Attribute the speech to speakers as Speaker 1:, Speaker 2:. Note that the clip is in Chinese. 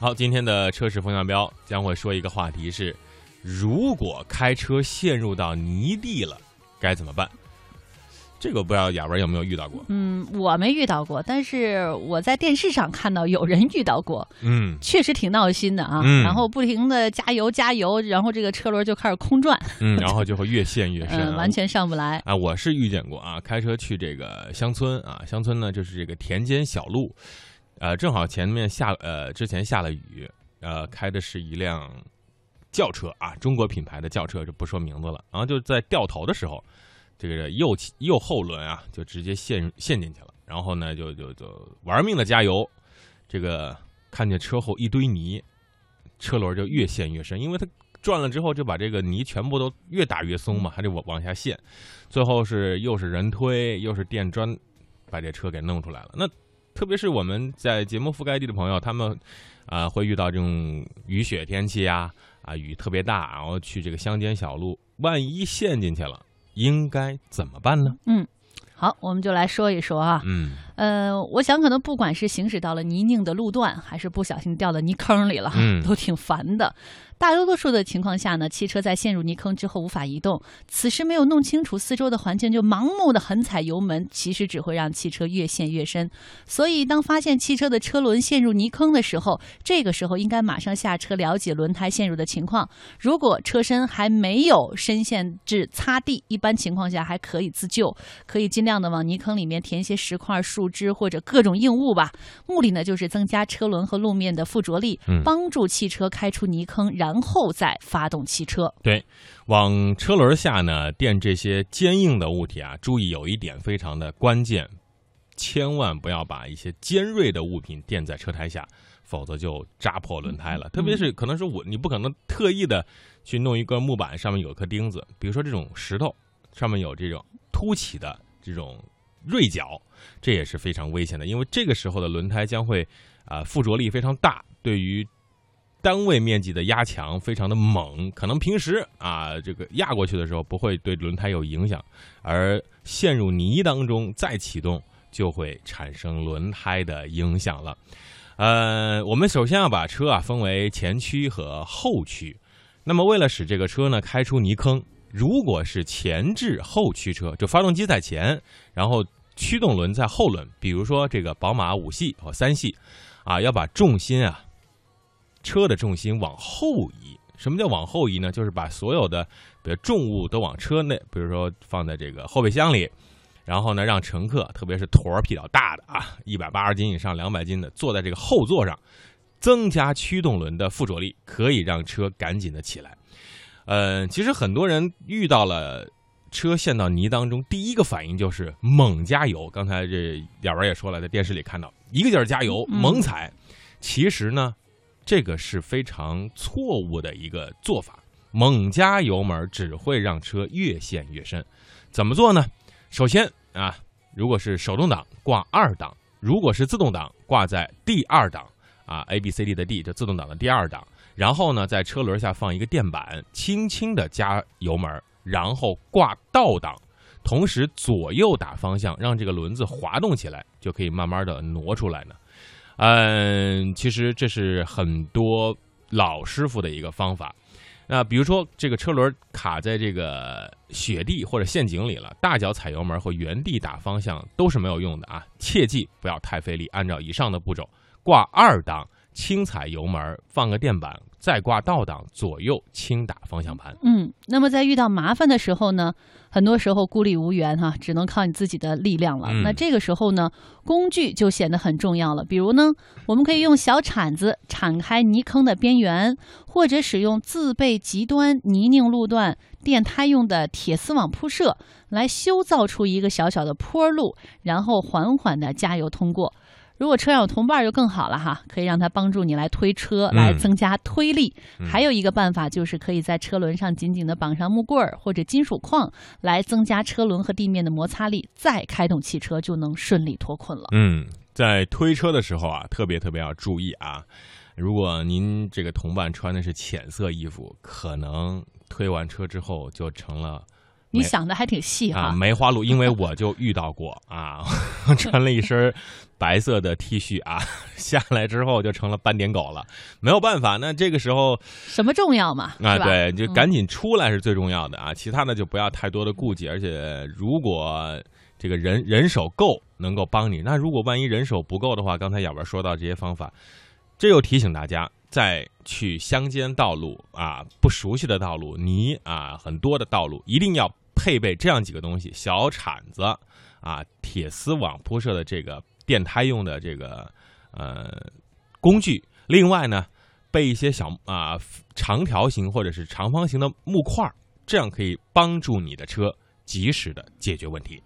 Speaker 1: 好，今天的车市风向标将会说一个话题是：如果开车陷入到泥地了，该怎么办？这个不知道雅文有没有遇到过？
Speaker 2: 嗯，我没遇到过，但是我在电视上看到有人遇到过，
Speaker 1: 嗯，
Speaker 2: 确实挺闹心的啊。
Speaker 1: 嗯
Speaker 2: 然后不停的加油加油，然后这个车轮就开始空转，
Speaker 1: 嗯，然后就会越陷越深，
Speaker 2: 嗯，完全上不来。
Speaker 1: 啊，我是遇见过啊，开车去这个乡村啊，乡村呢就是这个田间小路，呃，正好前面下呃之前下了雨，呃，开的是一辆轿车啊，中国品牌的轿车，就不说名字了。然后就在掉头的时候，这个右右后轮啊就直接陷陷进去了，然后呢就就就玩命的加油，这个看见车后一堆泥，车轮就越陷越深，因为它转了之后就把这个泥全部都越打越松嘛，还得往往下陷。最后是又是人推又是电砖，把这车给弄出来了。那特别是我们在节目覆盖地的朋友，他们啊、会遇到这种雨雪天气呀，啊雨特别大，然后去这个乡间小路，万一陷进去了，应该怎么办呢？
Speaker 2: 嗯好，我们就来说一说啊。
Speaker 1: 嗯
Speaker 2: 呃，我想可能不管是行驶到了泥泞的路段，还是不小心掉到泥坑里了，
Speaker 1: 嗯
Speaker 2: 都挺烦的。大多数的情况下呢，汽车在陷入泥坑之后无法移动，此时没有弄清楚四周的环境就盲目的狠踩油门，其实只会让汽车越陷越深。所以，当发现汽车的车轮陷入泥坑的时候，这个时候应该马上下车了解轮胎陷入的情况。如果车身还没有深陷至擦地，一般情况下还可以自救，可以尽量的往泥坑里面填一些石块、树枝或者各种硬物吧。目的呢就是增加车轮和路面的附着力，
Speaker 1: 嗯
Speaker 2: 帮助汽车开出泥坑，然后再发动汽车。
Speaker 1: 对，往车轮下呢垫这些坚硬的物体啊，注意有一点非常的关键，千万不要把一些尖锐的物品垫在车胎下，否则就扎破轮胎了。特别是可能是我，你不可能特意的去弄一个木板上面有颗钉子，比如说这种石头上面有这种凸起的这种锐角，这也是非常危险的，因为这个时候的轮胎将会啊、附着力非常大，对于单位面积的压强非常的猛，可能平时啊这个压过去的时候不会对轮胎有影响，而陷入泥当中再启动就会产生轮胎的影响了。呃，我们首先要把车啊分为前驱和后驱。那么为了使这个车呢开出泥坑，如果是前置后驱车，就发动机在前，然后驱动轮在后轮，比如说这个宝马五系和三系，啊，要把重心啊车的重心往后移。什么叫往后移呢？就是把所有的比如重物都往车内，比如说放在这个后备箱里，然后呢，让乘客，特别是坨儿比较大的啊，一百八十斤以上、两百斤的，坐在这个后座上，增加驱动轮的附着力，可以让车赶紧的起来。呃，其实很多人遇到了车陷到泥当中，第一个反应就是猛加油。刚才这雅文也说了，在电视里看到一个劲儿加油，
Speaker 2: 嗯
Speaker 1: 猛踩。其实呢，这个是非常错误的一个做法。猛加油门只会让车越陷越深。怎么做呢？首先啊，如果是手动挡挂二档，如果是自动挡挂在第二档啊，A B C D 的 D 就自动挡的第二档。然后呢，在车轮下放一个垫板，轻轻的加油门，然后挂倒档，同时左右打方向，让这个轮子滑动起来，就可以慢慢的挪出来呢。嗯，其实这是很多老师傅的一个方法。那比如说，这个车轮卡在这个雪地或者陷阱里了，大脚踩油门和原地打方向都是没有用的啊！切记不要太费力，按照以上的步骤，挂二档，轻踩油门，放个电板，再挂倒档，左右轻打方向盘。
Speaker 2: 嗯，那么在遇到麻烦的时候呢，很多时候孤立无援哈、只能靠你自己的力量了。
Speaker 1: 嗯
Speaker 2: 那这个时候呢，工具就显得很重要了。比如呢，我们可以用小铲子铲开泥坑的边缘，或者使用自备极端泥泞路段电胎用的铁丝网铺设，来修造出一个小小的坡路，然后缓缓的加油通过。如果车上有同伴就更好了哈，可以让他帮助你来推车，
Speaker 1: 嗯
Speaker 2: 来增加推力。
Speaker 1: 嗯
Speaker 2: 还有一个办法就是可以在车轮上紧紧的绑上木棍儿或者金属框，来增加车轮和地面的摩擦力，再开动汽车就能顺利脱困了。
Speaker 1: 嗯，在推车的时候啊，特别特别要注意啊。如果您这个同伴穿的是浅色衣服，可能推完车之后就成了
Speaker 2: 你想的还挺细
Speaker 1: 啊，
Speaker 2: 哈。
Speaker 1: 梅花鹿，因为我就遇到过啊，穿了一身白色的 T 恤啊，下来之后就成了斑点狗了，没有办法，那这个时候
Speaker 2: 什么重要嘛？
Speaker 1: 啊，对，就
Speaker 2: 嗯
Speaker 1: 赶紧出来是最重要的啊，其他的就不要太多的顾忌，而且如果这个人人手够，能够帮你，那如果万一人手不够的话，刚才雅文说到这些方法，这又提醒大家，在去乡间道路啊，不熟悉的道路，泥啊很多的道路，一定要配备这样几个东西：小铲子啊，铁丝网铺设的这个电胎用的这个呃工具，另外呢。备一些小啊、长条形或者是长方形的木块，这样可以帮助你的车及时的解决问题。